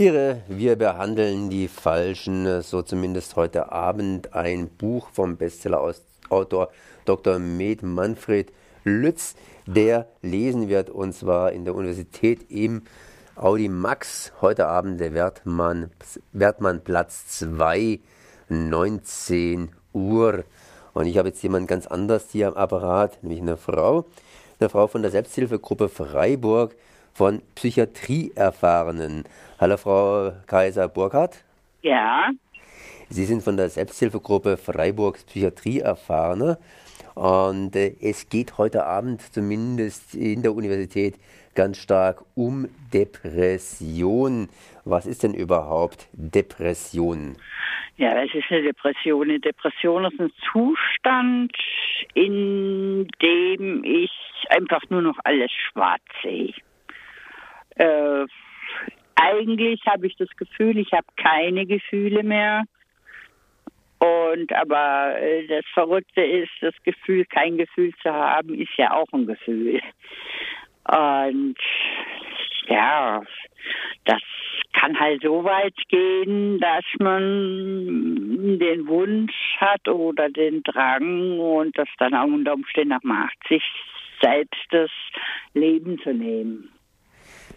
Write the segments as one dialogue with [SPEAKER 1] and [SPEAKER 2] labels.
[SPEAKER 1] Ihre Wir behandeln die Falschen, so zumindest heute Abend ein Buch vom Bestsellerautor Dr. Med Manfred Lütz, der lesen wird und zwar in der Universität im Audi Max. Heute Abend der Wertmann, Wertmann Platz 2, 19 Uhr. Und ich habe jetzt jemand ganz anders hier am Apparat, nämlich eine Frau, eine Frau von der Selbsthilfegruppe Freiburg von Psychiatrieerfahrenen. Hallo Frau Kaiser Burkhardt.
[SPEAKER 2] Ja.
[SPEAKER 1] Sie sind von der Selbsthilfegruppe Freiburgs Psychiatrieerfahrene und äh, es geht heute Abend zumindest in der Universität ganz stark um Depression. Was ist denn überhaupt Depression?
[SPEAKER 2] Ja, es ist eine Depression. Eine Depression ist ein Zustand, in dem ich einfach nur noch alles schwarz sehe. Äh, eigentlich habe ich das Gefühl, ich habe keine Gefühle mehr. Und aber äh, das Verrückte ist, das Gefühl, kein Gefühl zu haben, ist ja auch ein Gefühl. Und ja, das kann halt so weit gehen, dass man den Wunsch hat oder den Drang und das dann auch unter Umständen macht, sich selbst das Leben zu nehmen.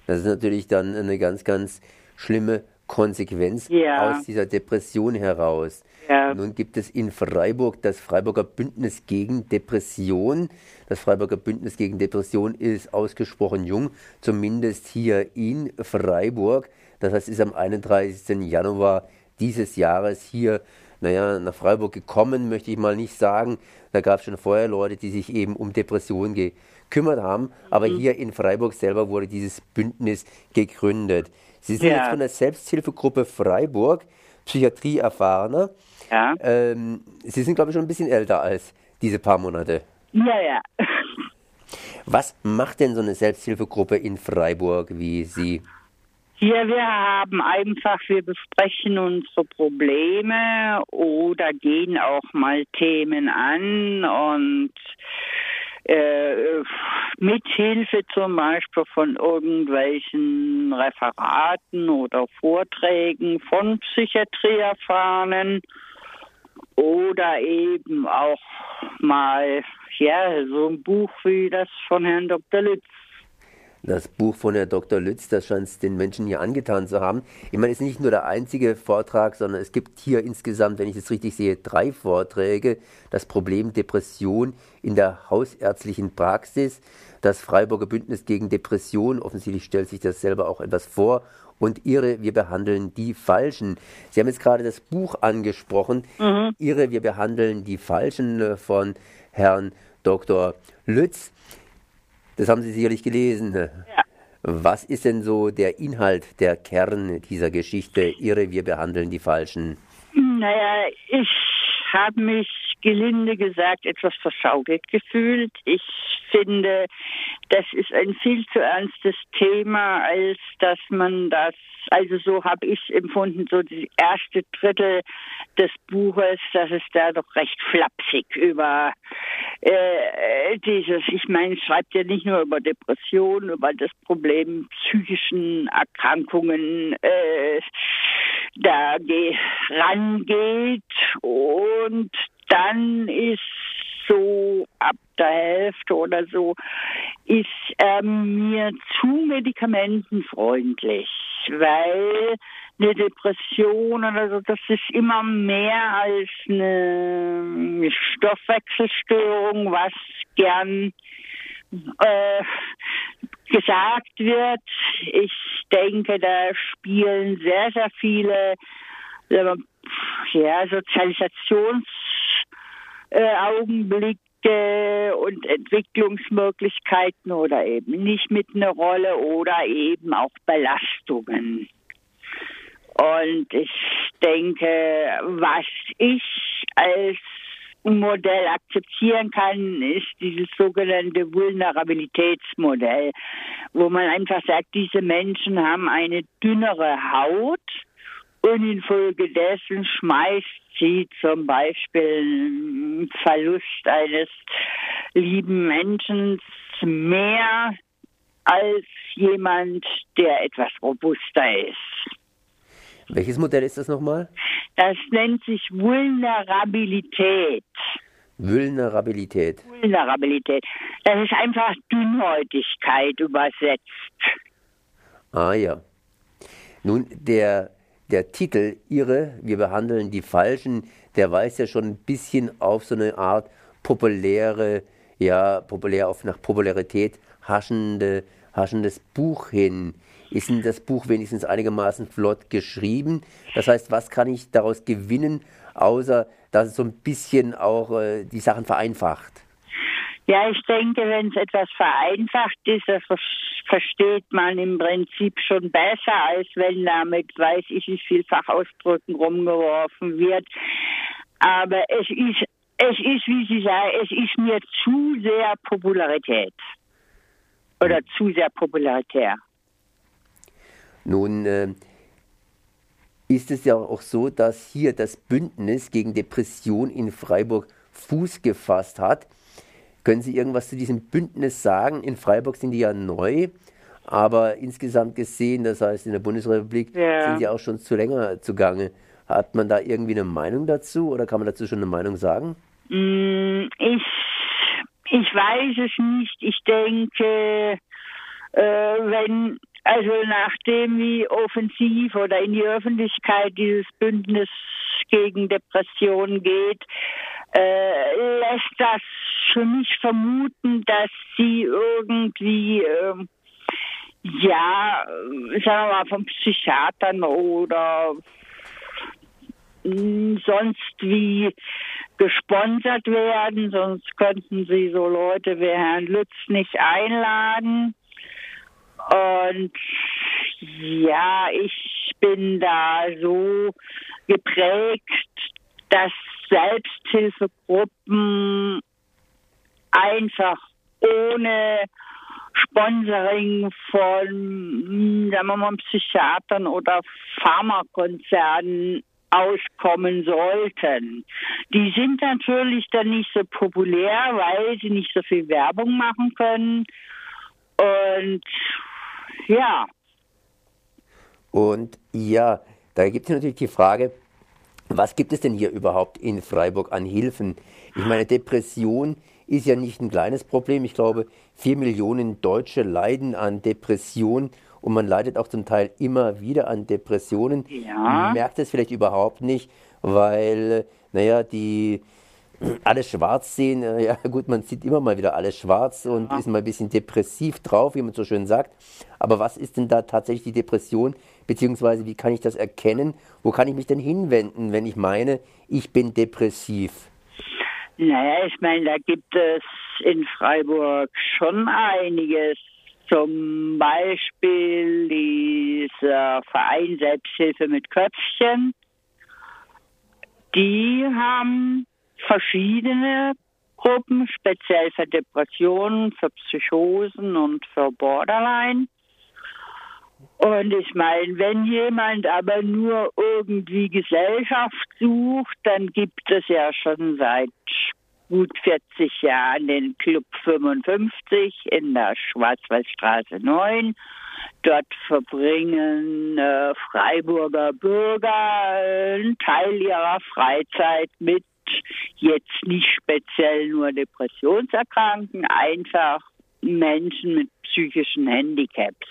[SPEAKER 1] Das ist natürlich dann eine ganz, ganz schlimme Konsequenz ja. aus dieser Depression heraus. Ja. Nun gibt es in Freiburg das Freiburger Bündnis gegen Depression. Das Freiburger Bündnis gegen Depression ist ausgesprochen jung, zumindest hier in Freiburg. Das heißt, ist am 31. Januar dieses Jahres hier naja, nach Freiburg gekommen, möchte ich mal nicht sagen. Da gab es schon vorher Leute, die sich eben um Depressionen gekümmert haben. Aber mhm. hier in Freiburg selber wurde dieses Bündnis gegründet. Sie sind ja. jetzt von der Selbsthilfegruppe Freiburg, Psychiatrie erfahrener. Ja. Ähm, Sie sind, glaube ich, schon ein bisschen älter als diese paar Monate.
[SPEAKER 2] Ja, ja.
[SPEAKER 1] Was macht denn so eine Selbsthilfegruppe in Freiburg wie Sie?
[SPEAKER 2] Ja, wir haben einfach, wir besprechen unsere Probleme oder gehen auch mal Themen an und äh, mithilfe zum Beispiel von irgendwelchen Referaten oder Vorträgen von Psychiatrieerfahrenen oder eben auch mal ja so ein Buch wie das von Herrn Dr. Lütz
[SPEAKER 1] das Buch von Herrn Dr. Lütz, das scheint es den Menschen hier angetan zu haben. Ich meine, es ist nicht nur der einzige Vortrag, sondern es gibt hier insgesamt, wenn ich es richtig sehe, drei Vorträge. Das Problem Depression in der hausärztlichen Praxis, das Freiburger Bündnis gegen Depression, offensichtlich stellt sich das selber auch etwas vor, und Ihre, wir behandeln die Falschen. Sie haben jetzt gerade das Buch angesprochen, mhm. Ihre, wir behandeln die Falschen äh, von Herrn Dr. Lütz. Das haben Sie sicherlich gelesen. Ja. Was ist denn so der Inhalt, der Kern dieser Geschichte? Ihre, wir behandeln die Falschen.
[SPEAKER 2] Naja, ich habe mich gelinde gesagt etwas verschaukelt gefühlt. Ich finde, das ist ein viel zu ernstes Thema, als dass man das, also so habe ich empfunden, so die erste Drittel des Buches, dass es da doch recht flapsig über äh, dieses, ich meine, schreibt ja nicht nur über Depressionen, über das Problem psychischen Erkrankungen äh, da rangeht und dann ist so ab der Hälfte oder so, ist er mir zu medikamentenfreundlich, weil eine Depression oder so, das ist immer mehr als eine Stoffwechselstörung, was gern äh, gesagt wird. Ich denke, da spielen sehr, sehr viele ja, Sozialisationsaugenblicke und Entwicklungsmöglichkeiten oder eben nicht mit einer Rolle oder eben auch Belastungen. Und ich denke, was ich als Modell akzeptieren kann, ist dieses sogenannte Vulnerabilitätsmodell, wo man einfach sagt, diese Menschen haben eine dünnere Haut und infolgedessen schmeißt sie zum Beispiel Verlust eines lieben Menschen mehr als jemand, der etwas robuster ist.
[SPEAKER 1] Welches Modell ist das nochmal?
[SPEAKER 2] Das nennt sich Vulnerabilität.
[SPEAKER 1] Vulnerabilität.
[SPEAKER 2] Vulnerabilität. Das ist einfach Dünnhäutigkeit übersetzt.
[SPEAKER 1] Ah ja. Nun, der, der Titel Ihre, wir behandeln die Falschen, der weist ja schon ein bisschen auf so eine Art populäre, ja, populär auf nach Popularität haschende, haschendes Buch hin. Ist denn das Buch wenigstens einigermaßen flott geschrieben? Das heißt, was kann ich daraus gewinnen, außer dass es so ein bisschen auch äh, die Sachen vereinfacht?
[SPEAKER 2] Ja, ich denke, wenn es etwas vereinfacht ist, das versteht man im Prinzip schon besser, als wenn damit, weiß ich, wie viel Fachausdrücken rumgeworfen wird. Aber es ist, es ist, wie Sie sagen, es ist mir zu sehr Popularität. Oder hm. zu sehr popularitär.
[SPEAKER 1] Nun äh, ist es ja auch so, dass hier das Bündnis gegen Depression in Freiburg Fuß gefasst hat. Können Sie irgendwas zu diesem Bündnis sagen? In Freiburg sind die ja neu, aber insgesamt gesehen, das heißt in der Bundesrepublik, ja. sind die auch schon zu länger zugange. Hat man da irgendwie eine Meinung dazu oder kann man dazu schon eine Meinung sagen?
[SPEAKER 2] Mm, ich, ich weiß es nicht. Ich denke, äh, wenn, also nachdem wie offensiv oder in die Öffentlichkeit dieses Bündnis gegen Depressionen geht, äh, lässt das für mich vermuten, dass sie irgendwie, äh, ja, sagen wir mal, von Psychiatern oder sonst wie gesponsert werden, sonst könnten sie so Leute wie Herrn Lütz nicht einladen. Und ja, ich bin da so geprägt, dass Selbsthilfegruppen einfach ohne Sponsoring von, sagen wir mal, Psychiatern oder Pharmakonzernen auskommen sollten. Die sind natürlich dann nicht so populär, weil sie nicht so viel Werbung machen können. Und ja.
[SPEAKER 1] Und ja, da gibt es natürlich die Frage, was gibt es denn hier überhaupt in Freiburg an Hilfen? Ich meine, Depression ist ja nicht ein kleines Problem. Ich glaube, vier Millionen Deutsche leiden an Depression und man leidet auch zum Teil immer wieder an Depressionen. Ja. Man merkt es vielleicht überhaupt nicht, weil, naja, die alles schwarz sehen. Äh, ja, gut, man sieht immer mal wieder alles schwarz und ja. ist mal ein bisschen depressiv drauf, wie man so schön sagt. Aber was ist denn da tatsächlich die Depression? Beziehungsweise, wie kann ich das erkennen? Wo kann ich mich denn hinwenden, wenn ich meine, ich bin depressiv?
[SPEAKER 2] Naja, ich meine, da gibt es in Freiburg schon einiges. Zum Beispiel dieser Verein Selbsthilfe mit Köpfchen. Die haben verschiedene Gruppen, speziell für Depressionen, für Psychosen und für Borderline. Und ich meine, wenn jemand aber nur irgendwie Gesellschaft sucht, dann gibt es ja schon seit gut 40 Jahren den Club 55 in der Schwarzwaldstraße 9. Dort verbringen äh, Freiburger Bürger einen Teil ihrer Freizeit mit jetzt nicht speziell nur Depressionserkrankten, einfach Menschen mit psychischen Handicaps.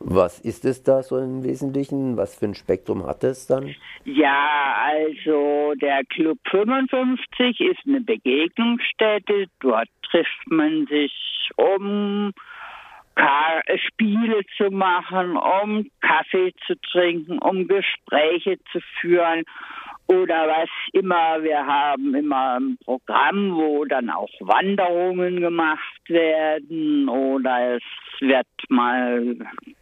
[SPEAKER 1] Was ist es da so im Wesentlichen? Was für ein Spektrum hat es dann?
[SPEAKER 2] Ja, also der Club 55 ist eine Begegnungsstätte. Dort trifft man sich, um Spiele zu machen, um Kaffee zu trinken, um Gespräche zu führen oder was immer. Wir haben immer ein Programm, wo dann auch Wanderungen gemacht werden oder es wird mal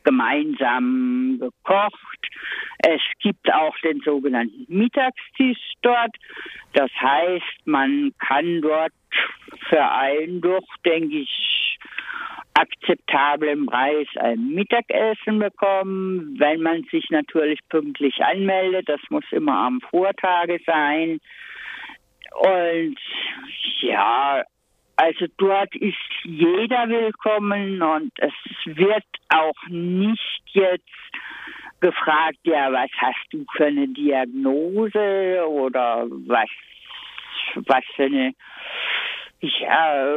[SPEAKER 2] gemeinsam gekocht. Es gibt auch den sogenannten Mittagstisch dort. Das heißt, man kann dort für einen doch, denke ich, akzeptablem Preis ein Mittagessen bekommen, wenn man sich natürlich pünktlich anmeldet. Das muss immer am Vortage sein. Und ja, also dort ist jeder willkommen und es wird auch nicht jetzt gefragt, ja, was hast du für eine Diagnose oder was, was für eine ja,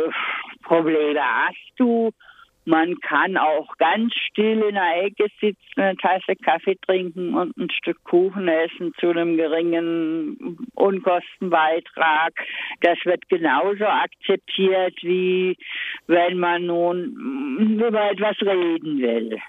[SPEAKER 2] Probleme hast du? Man kann auch ganz still in der Ecke sitzen, eine Tasse Kaffee trinken und ein Stück Kuchen essen zu einem geringen Unkostenbeitrag. Das wird genauso akzeptiert, wie wenn man nun über etwas reden will.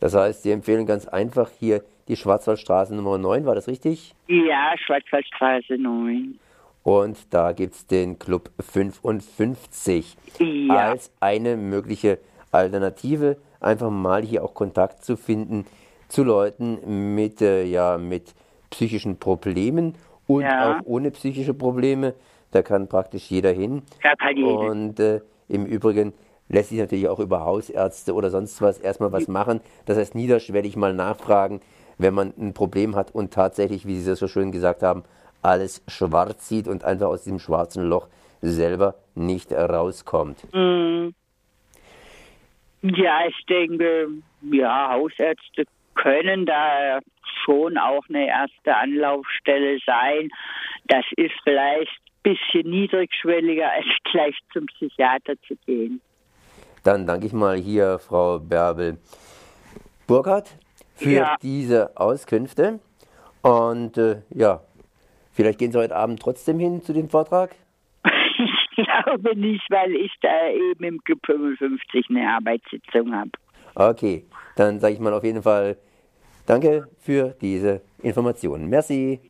[SPEAKER 1] Das heißt, Sie empfehlen ganz einfach hier die Schwarzwaldstraße Nummer 9, war das richtig?
[SPEAKER 2] Ja, Schwarzwaldstraße 9.
[SPEAKER 1] Und da gibt es den Club 55 ja. als eine mögliche Alternative, einfach mal hier auch Kontakt zu finden zu Leuten mit, äh, ja, mit psychischen Problemen und ja. auch ohne psychische Probleme. Da kann praktisch jeder hin. Und äh, im Übrigen lässt sich natürlich auch über Hausärzte oder sonst was erstmal was machen. Das heißt, niederschwellig mal nachfragen, wenn man ein Problem hat und tatsächlich, wie Sie das so schön gesagt haben, alles schwarz sieht und einfach aus diesem schwarzen Loch selber nicht rauskommt. Mm.
[SPEAKER 2] Ja, ich denke, ja, Hausärzte können da schon auch eine erste Anlaufstelle sein. Das ist vielleicht ein bisschen niedrigschwelliger, als gleich zum Psychiater zu gehen.
[SPEAKER 1] Dann danke ich mal hier Frau Bärbel Burkhardt für ja. diese Auskünfte. Und äh, ja, Vielleicht gehen Sie heute Abend trotzdem hin zu dem Vortrag?
[SPEAKER 2] Ich glaube nicht, weil ich da eben im Club 55 eine Arbeitssitzung habe.
[SPEAKER 1] Okay, dann sage ich mal auf jeden Fall Danke für diese Informationen. Merci.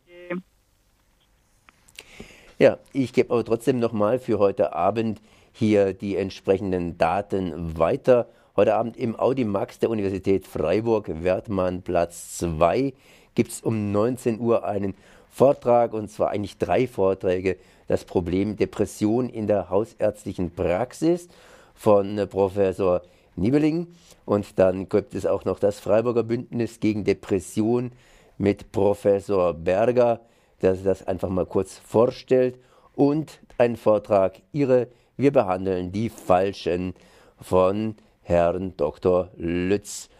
[SPEAKER 1] Ja, ich gebe aber trotzdem nochmal für heute Abend hier die entsprechenden Daten weiter. Heute Abend im Audimax der Universität Freiburg, Wertmann Platz 2, gibt es um 19 Uhr einen Vortrag, und zwar eigentlich drei Vorträge, das Problem Depression in der hausärztlichen Praxis von äh, Professor Niebeling. Und dann gibt es auch noch das Freiburger Bündnis gegen Depression mit Professor Berger, der das einfach mal kurz vorstellt. Und ein Vortrag Ihre Wir behandeln die Falschen von Herrn Dr. Lütz.